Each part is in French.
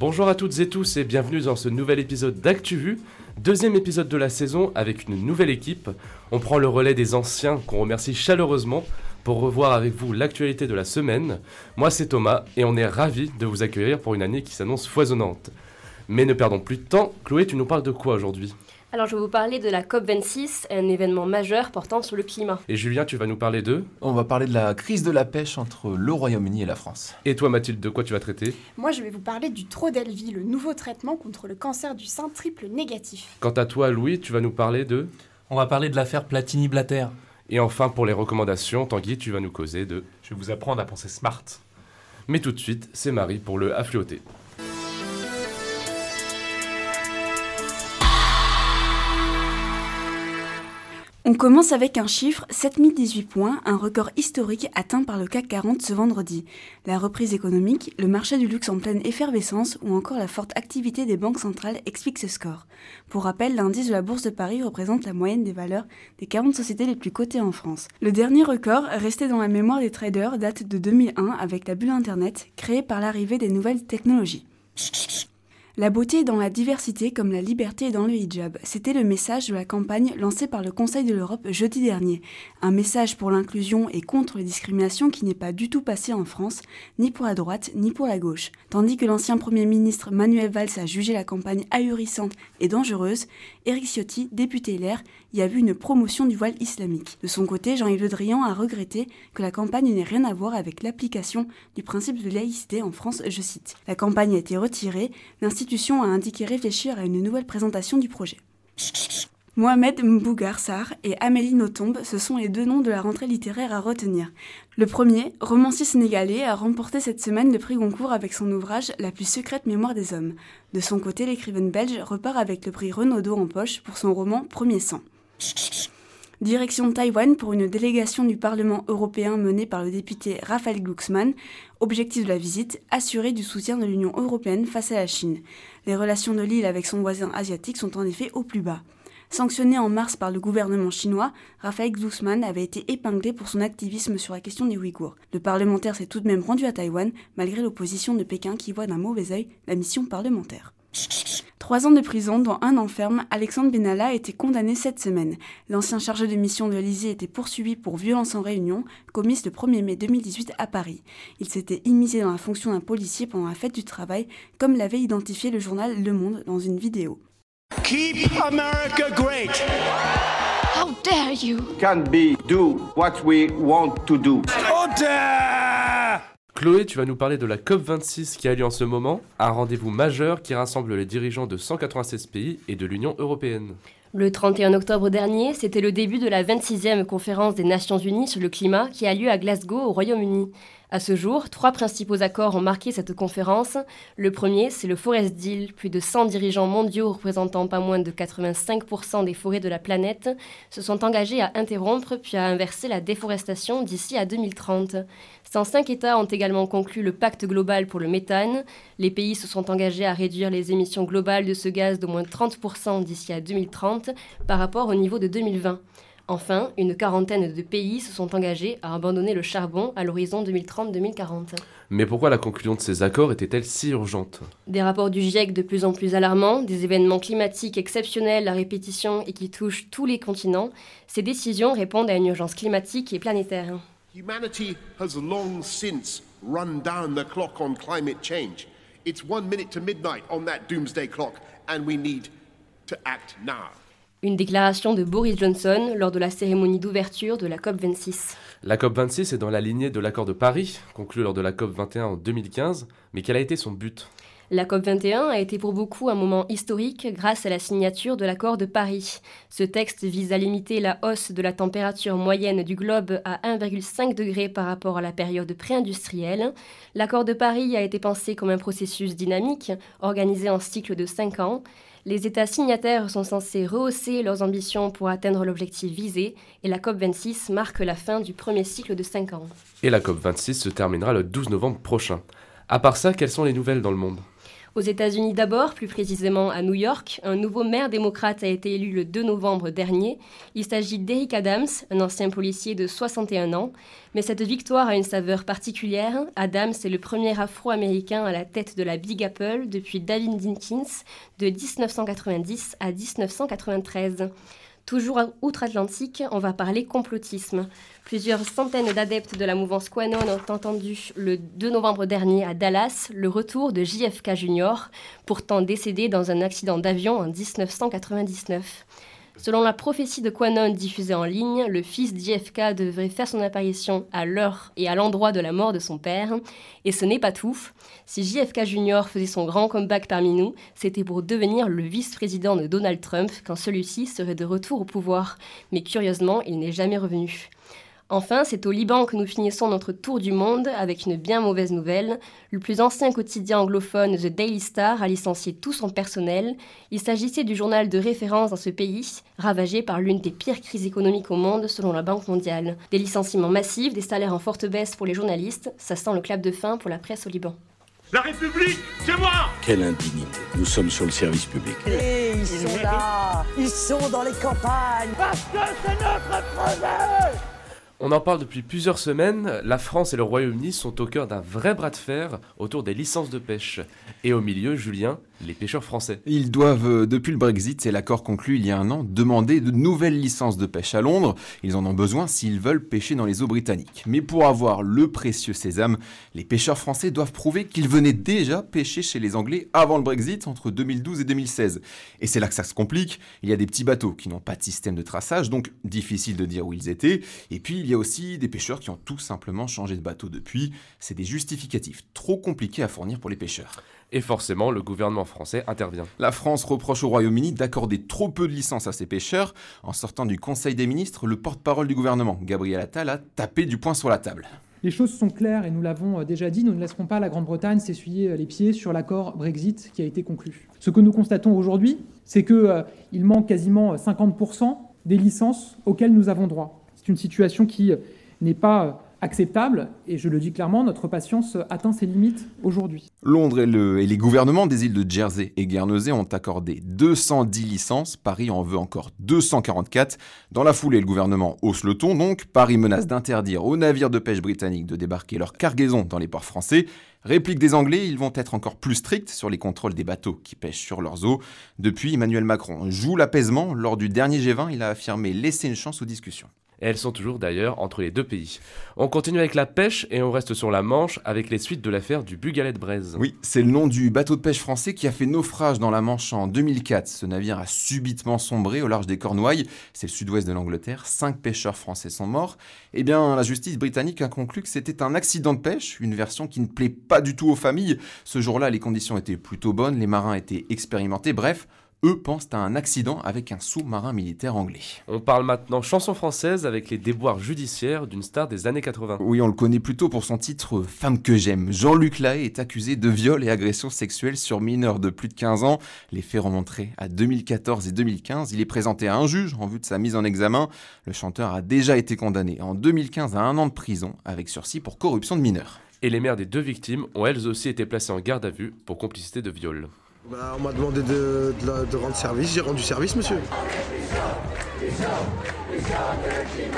Bonjour à toutes et tous et bienvenue dans ce nouvel épisode d'ActuVu, deuxième épisode de la saison avec une nouvelle équipe. On prend le relais des anciens qu'on remercie chaleureusement pour revoir avec vous l'actualité de la semaine. Moi c'est Thomas et on est ravis de vous accueillir pour une année qui s'annonce foisonnante. Mais ne perdons plus de temps, Chloé tu nous parles de quoi aujourd'hui? Alors je vais vous parler de la COP26, un événement majeur portant sur le climat. Et Julien, tu vas nous parler de? On va parler de la crise de la pêche entre le Royaume-Uni et la France. Et toi Mathilde, de quoi tu vas traiter? Moi je vais vous parler du Trodelvy, le nouveau traitement contre le cancer du sein triple négatif. Quant à toi Louis, tu vas nous parler de? On va parler de l'affaire Platini-Blatter. Et enfin pour les recommandations, Tanguy, tu vas nous causer de? Je vais vous apprendre à penser smart. Mais tout de suite, c'est Marie pour le affluoté. On commence avec un chiffre, 7018 points, un record historique atteint par le CAC 40 ce vendredi. La reprise économique, le marché du luxe en pleine effervescence ou encore la forte activité des banques centrales expliquent ce score. Pour rappel, l'indice de la Bourse de Paris représente la moyenne des valeurs des 40 sociétés les plus cotées en France. Le dernier record, resté dans la mémoire des traders, date de 2001 avec la bulle Internet, créée par l'arrivée des nouvelles technologies. La beauté est dans la diversité comme la liberté est dans le hijab. C'était le message de la campagne lancée par le Conseil de l'Europe jeudi dernier. Un message pour l'inclusion et contre les discriminations qui n'est pas du tout passé en France, ni pour la droite, ni pour la gauche. Tandis que l'ancien Premier ministre Manuel Valls a jugé la campagne ahurissante et dangereuse, Éric Ciotti, député LR, y a vu une promotion du voile islamique. De son côté, Jean-Yves Le Drian a regretté que la campagne n'ait rien à voir avec l'application du principe de laïcité en France, je cite. La campagne a été retirée, l'institut a indiqué réfléchir à une nouvelle présentation du projet. Mohamed Mbougarsar et Amélie Nothomb, ce sont les deux noms de la rentrée littéraire à retenir. Le premier, romancier sénégalais, a remporté cette semaine le prix Goncourt avec son ouvrage La plus secrète mémoire des hommes. De son côté, l'écrivaine belge repart avec le prix Renaudot en poche pour son roman Premier sang. Direction Taïwan pour une délégation du Parlement européen menée par le député Raphaël Glucksmann. Objectif de la visite, assurer du soutien de l'Union européenne face à la Chine. Les relations de l'île avec son voisin asiatique sont en effet au plus bas. Sanctionné en mars par le gouvernement chinois, Raphaël Glucksmann avait été épinglé pour son activisme sur la question des Ouïghours. Le parlementaire s'est tout de même rendu à Taïwan, malgré l'opposition de Pékin qui voit d'un mauvais œil la mission parlementaire. Trois ans de prison, dont un enferme, Alexandre Benalla a été condamné cette semaine. L'ancien chargé de mission de l'Elysée était poursuivi pour violence en réunion, commise le 1er mai 2018 à Paris. Il s'était immiscé dans la fonction d'un policier pendant la fête du travail, comme l'avait identifié le journal Le Monde dans une vidéo. Keep America great. How dare you? Can be do what we want to do. Chloé, tu vas nous parler de la COP26 qui a lieu en ce moment, un rendez-vous majeur qui rassemble les dirigeants de 196 pays et de l'Union européenne. Le 31 octobre dernier, c'était le début de la 26e conférence des Nations Unies sur le climat qui a lieu à Glasgow au Royaume-Uni. À ce jour, trois principaux accords ont marqué cette conférence. Le premier, c'est le Forest Deal. Plus de 100 dirigeants mondiaux représentant pas moins de 85% des forêts de la planète se sont engagés à interrompre puis à inverser la déforestation d'ici à 2030. 105 États ont également conclu le pacte global pour le méthane. Les pays se sont engagés à réduire les émissions globales de ce gaz d'au moins 30% d'ici à 2030 par rapport au niveau de 2020. Enfin, une quarantaine de pays se sont engagés à abandonner le charbon à l'horizon 2030-2040. Mais pourquoi la conclusion de ces accords était-elle si urgente? Des rapports du GIEC de plus en plus alarmants, des événements climatiques exceptionnels à répétition et qui touchent tous les continents, ces décisions répondent à une urgence climatique et planétaire. Humanity has long since run down the clock on climate change. It's one minute to midnight on that doomsday clock, and we need to act now. Une déclaration de Boris Johnson lors de la cérémonie d'ouverture de la COP26. La COP26 est dans la lignée de l'accord de Paris, conclu lors de la COP21 en 2015, mais quel a été son but? La COP21 a été pour beaucoup un moment historique grâce à la signature de l'accord de Paris. Ce texte vise à limiter la hausse de la température moyenne du globe à 1,5 degré par rapport à la période pré-industrielle. L'accord de Paris a été pensé comme un processus dynamique, organisé en cycle de 5 ans. Les États signataires sont censés rehausser leurs ambitions pour atteindre l'objectif visé et la COP26 marque la fin du premier cycle de 5 ans. Et la COP26 se terminera le 12 novembre prochain. À part ça, quelles sont les nouvelles dans le monde? Aux États-Unis d'abord, plus précisément à New York, un nouveau maire démocrate a été élu le 2 novembre dernier. Il s'agit d'Eric Adams, un ancien policier de 61 ans. Mais cette victoire a une saveur particulière. Adams est le premier afro-américain à la tête de la Big Apple depuis David Dinkins de 1990 à 1993. Toujours outre-Atlantique, on va parler complotisme. Plusieurs centaines d'adeptes de la mouvance Quanon ont entendu le 2 novembre dernier à Dallas le retour de JFK Jr., pourtant décédé dans un accident d'avion en 1999. Selon la prophétie de Quanon diffusée en ligne, le fils d'JFK devrait faire son apparition à l'heure et à l'endroit de la mort de son père. Et ce n'est pas tout. Si JFK Jr. faisait son grand comeback parmi nous, c'était pour devenir le vice-président de Donald Trump quand celui-ci serait de retour au pouvoir. Mais curieusement, il n'est jamais revenu. Enfin, c'est au Liban que nous finissons notre tour du monde avec une bien mauvaise nouvelle. Le plus ancien quotidien anglophone, The Daily Star, a licencié tout son personnel. Il s'agissait du journal de référence dans ce pays, ravagé par l'une des pires crises économiques au monde selon la Banque mondiale. Des licenciements massifs, des salaires en forte baisse pour les journalistes, ça sent le clap de fin pour la presse au Liban. La République, c'est moi Quelle indignité. Nous sommes sur le service public. Et ils sont là Ils sont dans les campagnes Parce que c'est notre projet on en parle depuis plusieurs semaines, la France et le Royaume-Uni sont au cœur d'un vrai bras de fer autour des licences de pêche. Et au milieu, Julien, les pêcheurs français. Ils doivent, euh, depuis le Brexit et l'accord conclu il y a un an, demander de nouvelles licences de pêche à Londres. Ils en ont besoin s'ils veulent pêcher dans les eaux britanniques. Mais pour avoir le précieux sésame, les pêcheurs français doivent prouver qu'ils venaient déjà pêcher chez les Anglais avant le Brexit, entre 2012 et 2016. Et c'est là que ça se complique. Il y a des petits bateaux qui n'ont pas de système de traçage, donc difficile de dire où ils étaient. Et puis y a aussi des pêcheurs qui ont tout simplement changé de bateau depuis. C'est des justificatifs trop compliqués à fournir pour les pêcheurs. Et forcément, le gouvernement français intervient. La France reproche au Royaume-Uni d'accorder trop peu de licences à ses pêcheurs. En sortant du Conseil des ministres, le porte-parole du gouvernement, Gabriel Attal, a tapé du poing sur la table. Les choses sont claires et nous l'avons euh, déjà dit, nous ne laisserons pas la Grande-Bretagne s'essuyer euh, les pieds sur l'accord Brexit qui a été conclu. Ce que nous constatons aujourd'hui, c'est qu'il euh, manque quasiment 50% des licences auxquelles nous avons droit. C'est une situation qui n'est pas acceptable, et je le dis clairement, notre patience atteint ses limites aujourd'hui. Londres et, et, les gouvernements des îles de Jersey et Guernesey ont accordé 210 licences, Paris en veut encore 244. Dans la foulée, le gouvernement hausse le ton, donc Paris menace d'interdire aux navires de pêche britanniques de débarquer leur cargaison dans les ports français. Réplique des Anglais, ils vont être encore plus stricts sur les contrôles des bateaux qui pêchent sur leurs eaux. Depuis, Emmanuel Macron joue l'apaisement. Lors du dernier G20, il a affirmé laisser une chance aux discussions et elles sont toujours d'ailleurs entre les deux pays. On continue avec la pêche et on reste sur la Manche avec les suites de l'affaire du Bugalet de Braise. Oui, c'est le nom du bateau de pêche français qui a fait naufrage dans la Manche en 2004. Ce navire a subitement sombré au large des Cornouailles, c'est le sud-ouest de l'Angleterre. Cinq pêcheurs français sont morts. Eh bien, la justice britannique a conclu que c'était un accident de pêche, une version qui ne plaît pas du tout aux familles. Ce jour-là, les conditions étaient plutôt bonnes, les marins étaient expérimentés, bref, eux pensent à un accident avec un sous-marin militaire anglais. On parle maintenant chanson française avec les déboires judiciaires d'une star des années 80. Oui, on le connaît plutôt pour son titre Femme que j'aime. Jean-Luc Lahaye est accusé de viol et agression sexuelle sur mineurs de plus de 15 ans. Les faits remonteraient à 2014 et 2015. Il est présenté à un juge en vue de sa mise en examen. Le chanteur a déjà été condamné en 2015 à un an de prison avec sursis pour corruption de mineurs. Et les mères des deux victimes ont elles aussi été placées en garde à vue pour complicité de viol. Bah, on m'a demandé de, rendre service, j'ai rendu service, monsieur.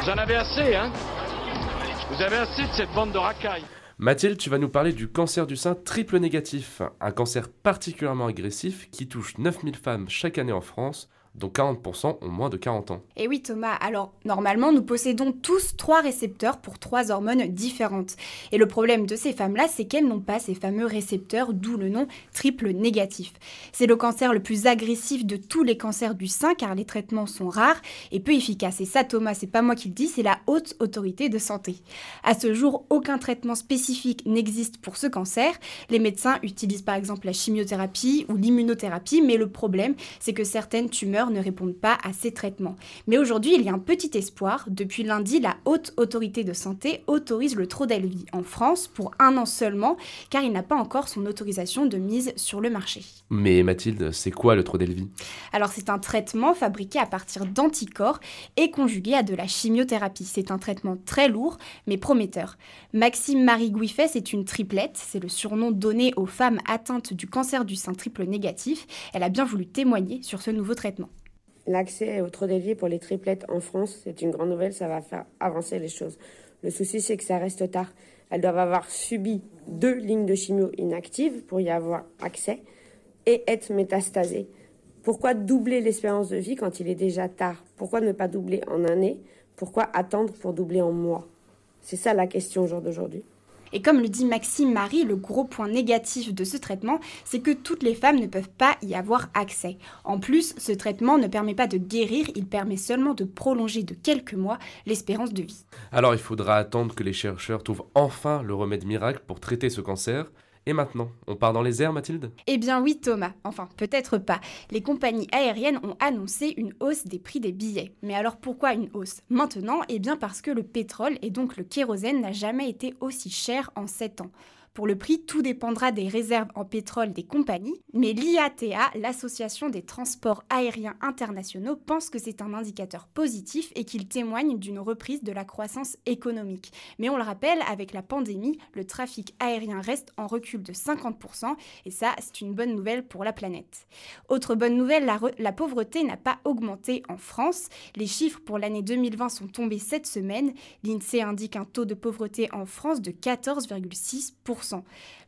Vous en avez assez, hein Vous avez assez de cette bande de racailles. Mathilde, tu vas nous parler du cancer du sein triple négatif, un cancer particulièrement agressif qui touche 9000 femmes chaque année en France, dont 40% ont moins de 40 ans. Et oui Thomas, alors normalement nous possédons tous trois récepteurs pour trois hormones différentes. Et le problème de ces femmes-là, c'est qu'elles n'ont pas ces fameux récepteurs, d'où le nom triple négatif. C'est le cancer le plus agressif de tous les cancers du sein car les traitements sont rares et peu efficaces. Et ça Thomas, c'est pas moi qui le dis, c'est la haute autorité de santé. À ce jour, aucun traitement spécifique n'existe pour ce cancer. Les médecins utilisent par exemple la chimiothérapie ou l'immunothérapie, mais le problème, c'est que certaines tumeurs ne répondent pas à ces traitements. Mais aujourd'hui, il y a un petit espoir. Depuis lundi, la haute autorité de santé autorise le Trodelvy en France pour un an seulement, car il n'a pas encore son autorisation de mise sur le marché. Mais Mathilde, c'est quoi le Trodelvy Alors c'est un traitement fabriqué à partir d'anticorps et conjugué à de la chimiothérapie. C'est un traitement très lourd, mais prometteur. Maxime Marie Gouifet, c'est une triplette, c'est le surnom donné aux femmes atteintes du cancer du sein triple négatif. Elle a bien voulu témoigner sur ce nouveau traitement. L'accès au Trodelvy pour les triplettes en France, c'est une grande nouvelle, ça va faire avancer les choses. Le souci, c'est que ça reste tard. Elles doivent avoir subi deux lignes de chimio inactives pour y avoir accès et être métastasées. Pourquoi doubler l'espérance de vie quand il est déjà tard? Pourquoi ne pas doubler en année Pourquoi attendre pour doubler en mois? C'est ça la question au jour d'aujourd'hui. Et comme le dit Maxime Marie, le gros point négatif de ce traitement, c'est que toutes les femmes ne peuvent pas y avoir accès. En plus, ce traitement ne permet pas de guérir, il permet seulement de prolonger de quelques mois l'espérance de vie. Alors il faudra attendre que les chercheurs trouvent enfin le remède miracle pour traiter ce cancer. Et maintenant, on part dans les airs, Mathilde? Eh bien oui, Thomas. Enfin, peut-être pas. Les compagnies aériennes ont annoncé une hausse des prix des billets. Mais alors pourquoi une hausse? Maintenant, eh bien parce que le pétrole et donc le kérosène n'a jamais été aussi cher en 7 ans. Pour le prix, tout dépendra des réserves en pétrole des compagnies, mais l'IATA, l'Association des transports aériens internationaux, pense que c'est un indicateur positif et qu'il témoigne d'une reprise de la croissance économique. Mais on le rappelle, avec la pandémie, le trafic aérien reste en recul de 50%, et ça, c'est une bonne nouvelle pour la planète. Autre bonne nouvelle, la, pauvreté n'a pas augmenté en France. Les chiffres pour l'année 2020 sont tombés cette semaine. L'INSEE indique un taux de pauvreté en France de 14,6%.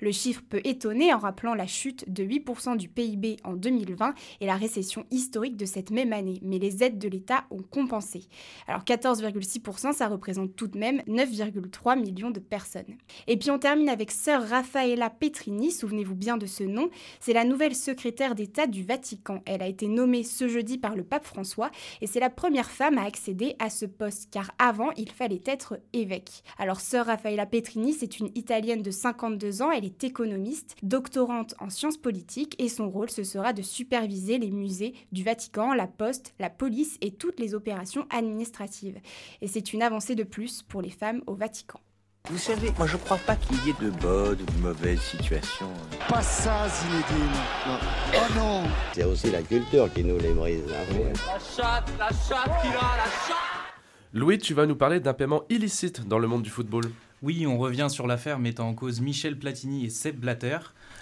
Le chiffre peut étonner en rappelant la chute de 8% du PIB en 2020 et la récession historique de cette même année, mais les aides de l'État ont compensé. Alors 14,6%, ça représente tout de même 9,3 millions de personnes. Et puis on termine avec sœur Raffaella Petrini, souvenez-vous bien de ce nom, c'est la nouvelle secrétaire d'État du Vatican. Elle a été nommée ce jeudi par le pape François et c'est la première femme à accéder à ce poste car avant il fallait être évêque. Alors sœur Raffaella Petrini, c'est une italienne de 50 ans, elle est économiste, doctorante en sciences politiques et son rôle ce sera de superviser les musées du Vatican, la poste, la police et toutes les opérations administratives. Et c'est une avancée de plus pour les femmes au Vatican. Vous savez, moi je crois pas qu'il y ait de bonnes ou de mauvaises situations. Pas ça, Zinedine. Non. Oh non C'est aussi la culture qui nous les brise. Hein. La chatte, la chatte qui la chatte Louis, tu vas nous parler d'un paiement illicite dans le monde du football. Oui, on revient sur l'affaire mettant en cause Michel Platini et Sepp Blatter.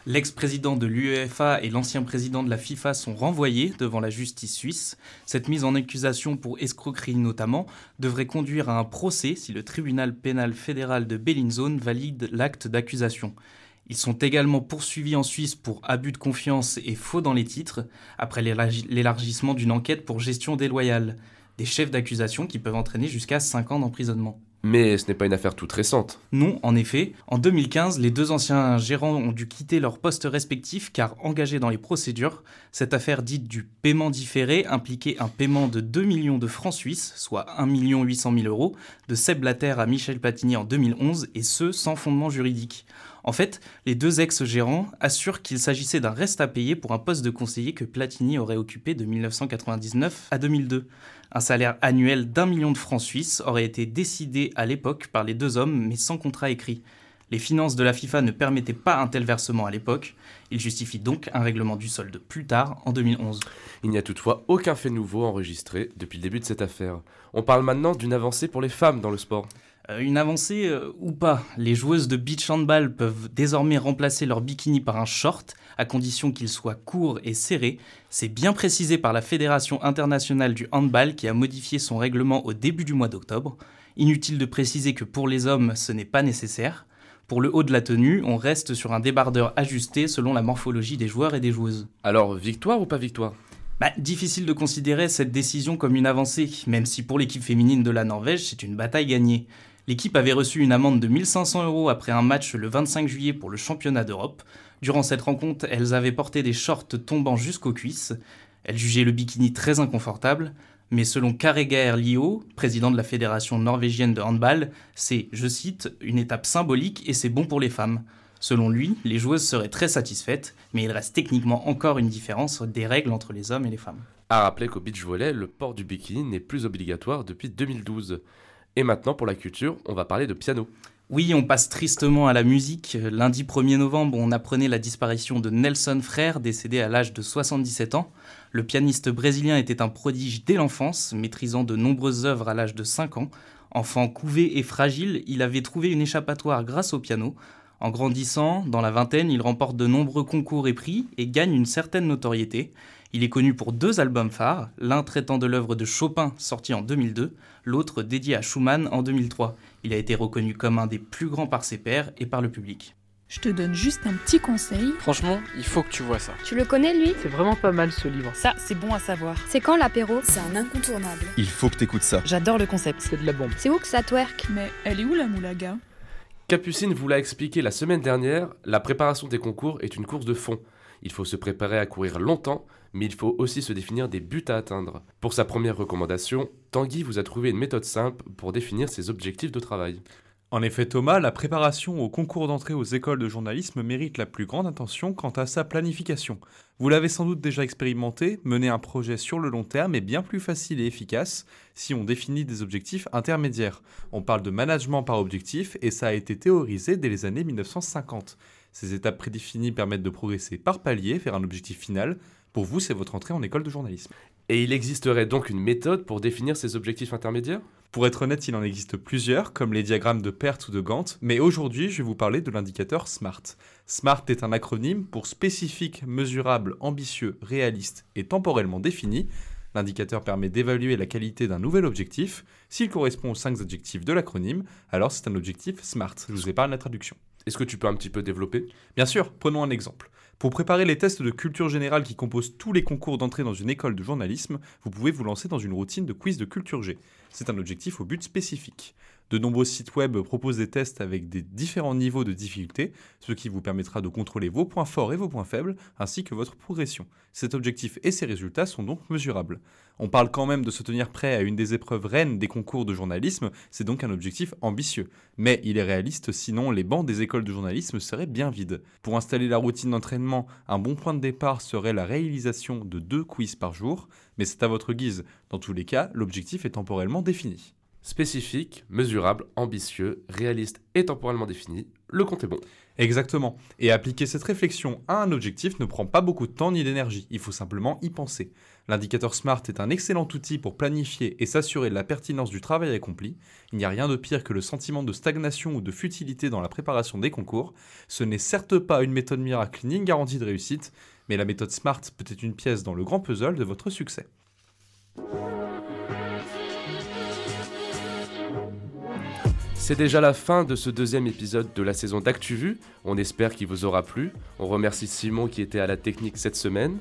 L'ex-président de l'UEFA et l'ancien président de la FIFA sont renvoyés devant la justice suisse. Cette mise en accusation pour escroquerie notamment devrait conduire à un procès si le tribunal pénal fédéral de Bellinzone valide l'acte d'accusation. Ils sont également poursuivis en Suisse pour abus de confiance et faux dans les titres, après l'élargissement d'une enquête pour gestion déloyale. Des chefs d'accusation qui peuvent entraîner jusqu'à 5 ans d'emprisonnement. Mais ce n'est pas une affaire toute récente. Non, en effet. En 2015, les deux anciens gérants ont dû quitter leurs postes respectifs car engagés dans les procédures. Cette affaire dite du paiement différé impliquait un paiement de 2 millions de francs suisses, soit 1 800 000 euros, de Seb Blatter à Michel Platini en 2011, et ce, sans fondement juridique. En fait, les deux ex-gérants assurent qu'il s'agissait d'un reste à payer pour un poste de conseiller que Platini aurait occupé de 1999 à 2002. Un salaire annuel d'un million de francs suisses aurait été décidé à l'époque par les deux hommes, mais sans contrat écrit. Les finances de la FIFA ne permettaient pas un tel versement à l'époque. Il justifie donc un règlement du solde plus tard, en 2011. Il n'y a toutefois aucun fait nouveau enregistré depuis le début de cette affaire. On parle maintenant d'une avancée pour les femmes dans le sport. Euh, une avancée euh, ou pas, les joueuses de beach handball peuvent désormais remplacer leur bikini par un short, à condition qu'il soit court et serré. C'est bien précisé par la Fédération internationale du handball qui a modifié son règlement au début du mois d'octobre. Inutile de préciser que pour les hommes, ce n'est pas nécessaire. Pour le haut de la tenue, on reste sur un débardeur ajusté selon la morphologie des joueurs et des joueuses. Alors, victoire ou pas victoire? Bah, difficile de considérer cette décision comme une avancée, même si pour l'équipe féminine de la Norvège, c'est une bataille gagnée. L'équipe avait reçu une amende de 1500 euros après un match le 25 juillet pour le championnat d'Europe. Durant cette rencontre, elles avaient porté des shorts tombant jusqu'aux cuisses. Elles jugeaient le bikini très inconfortable. Mais selon Karegaer Lio, président de la fédération norvégienne de handball, c'est, je cite, une étape symbolique et c'est bon pour les femmes. Selon lui, les joueuses seraient très satisfaites, mais il reste techniquement encore une différence des règles entre les hommes et les femmes. À rappeler qu'au beach volley, le port du bikini n'est plus obligatoire depuis 2012. Et maintenant, pour la culture, on va parler de piano. Oui, on passe tristement à la musique. Lundi 1er novembre, on apprenait la disparition de Nelson Frère, décédé à l'âge de 77 ans. Le pianiste brésilien était un prodige dès l'enfance, maîtrisant de nombreuses œuvres à l'âge de 5 ans. Enfant couvé et fragile, il avait trouvé une échappatoire grâce au piano. En grandissant, dans la vingtaine, il remporte de nombreux concours et prix et gagne une certaine notoriété. Il est connu pour deux albums phares, l'un traitant de l'œuvre de Chopin sorti en 2002, l'autre dédié à Schumann en 2003. Il a été reconnu comme un des plus grands par ses pairs et par le public. Je te donne juste un petit conseil. Franchement, il faut que tu vois ça. Tu le connais lui? C'est vraiment pas mal ce livre. Ça, c'est bon à savoir. C'est quand l'apéro? C'est un incontournable. Il faut que t'écoutes ça. J'adore le concept. C'est de la bombe. C'est où que ça twerk? Mais elle est où la moulaga? Capucine vous l'a expliqué la semaine dernière, la préparation des concours est une course de fond. Il faut se préparer à courir longtemps, mais il faut aussi se définir des buts à atteindre. Pour sa première recommandation, Tanguy vous a trouvé une méthode simple pour définir ses objectifs de travail. En effet, Thomas, la préparation au concours d'entrée aux écoles de journalisme mérite la plus grande attention quant à sa planification. Vous l'avez sans doute déjà expérimenté, mener un projet sur le long terme est bien plus facile et efficace si on définit des objectifs intermédiaires. On parle de management par objectif et ça a été théorisé dès les années 1950. Ces étapes prédéfinies permettent de progresser par palier vers un objectif final. Pour vous, c'est votre entrée en école de journalisme. Et il existerait donc une méthode pour définir ces objectifs intermédiaires? Pour être honnête, il en existe plusieurs, comme les diagrammes de Perth ou de Gantt, mais aujourd'hui, je vais vous parler de l'indicateur SMART. SMART est un acronyme pour spécifique, mesurable, ambitieux, réaliste et temporellement défini. L'indicateur permet d'évaluer la qualité d'un nouvel objectif. S'il correspond aux cinq adjectifs de l'acronyme, alors c'est un objectif SMART. Je vous épargne la traduction. Est-ce que tu peux un petit peu développer? Bien sûr, prenons un exemple. Pour préparer les tests de culture générale qui composent tous les concours d'entrée dans une école de journalisme, vous pouvez vous lancer dans une routine de quiz de culture G. C'est un objectif au but spécifique. De nombreux sites web proposent des tests avec des différents niveaux de difficulté, ce qui vous permettra de contrôler vos points forts et vos points faibles, ainsi que votre progression. Cet objectif et ses résultats sont donc mesurables. On parle quand même de se tenir prêt à une des épreuves reines des concours de journalisme, c'est donc un objectif ambitieux. Mais il est réaliste, sinon les bancs des écoles de journalisme seraient bien vides. Pour installer la routine d'entraînement, un bon point de départ serait la réalisation de deux quiz par jour, mais c'est à votre guise. Dans tous les cas, l'objectif est temporellement défini. Spécifique, mesurable, ambitieux, réaliste et temporellement défini, le compte est bon. Exactement. Et appliquer cette réflexion à un objectif ne prend pas beaucoup de temps ni d'énergie, il faut simplement y penser. L'indicateur SMART est un excellent outil pour planifier et s'assurer de la pertinence du travail accompli. Il n'y a rien de pire que le sentiment de stagnation ou de futilité dans la préparation des concours. Ce n'est certes pas une méthode miracle ni une garantie de réussite, mais la méthode SMART peut être une pièce dans le grand puzzle de votre succès. C'est déjà la fin de ce deuxième épisode de la saison d'ActuVu. On espère qu'il vous aura plu. On remercie Simon qui était à la technique cette semaine.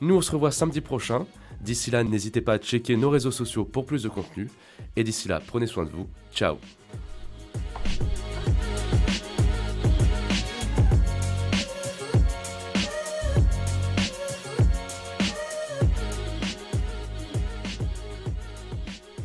Nous, on se revoit samedi prochain. D'ici là, n'hésitez pas à checker nos réseaux sociaux pour plus de contenu. Et d'ici là, prenez soin de vous. Ciao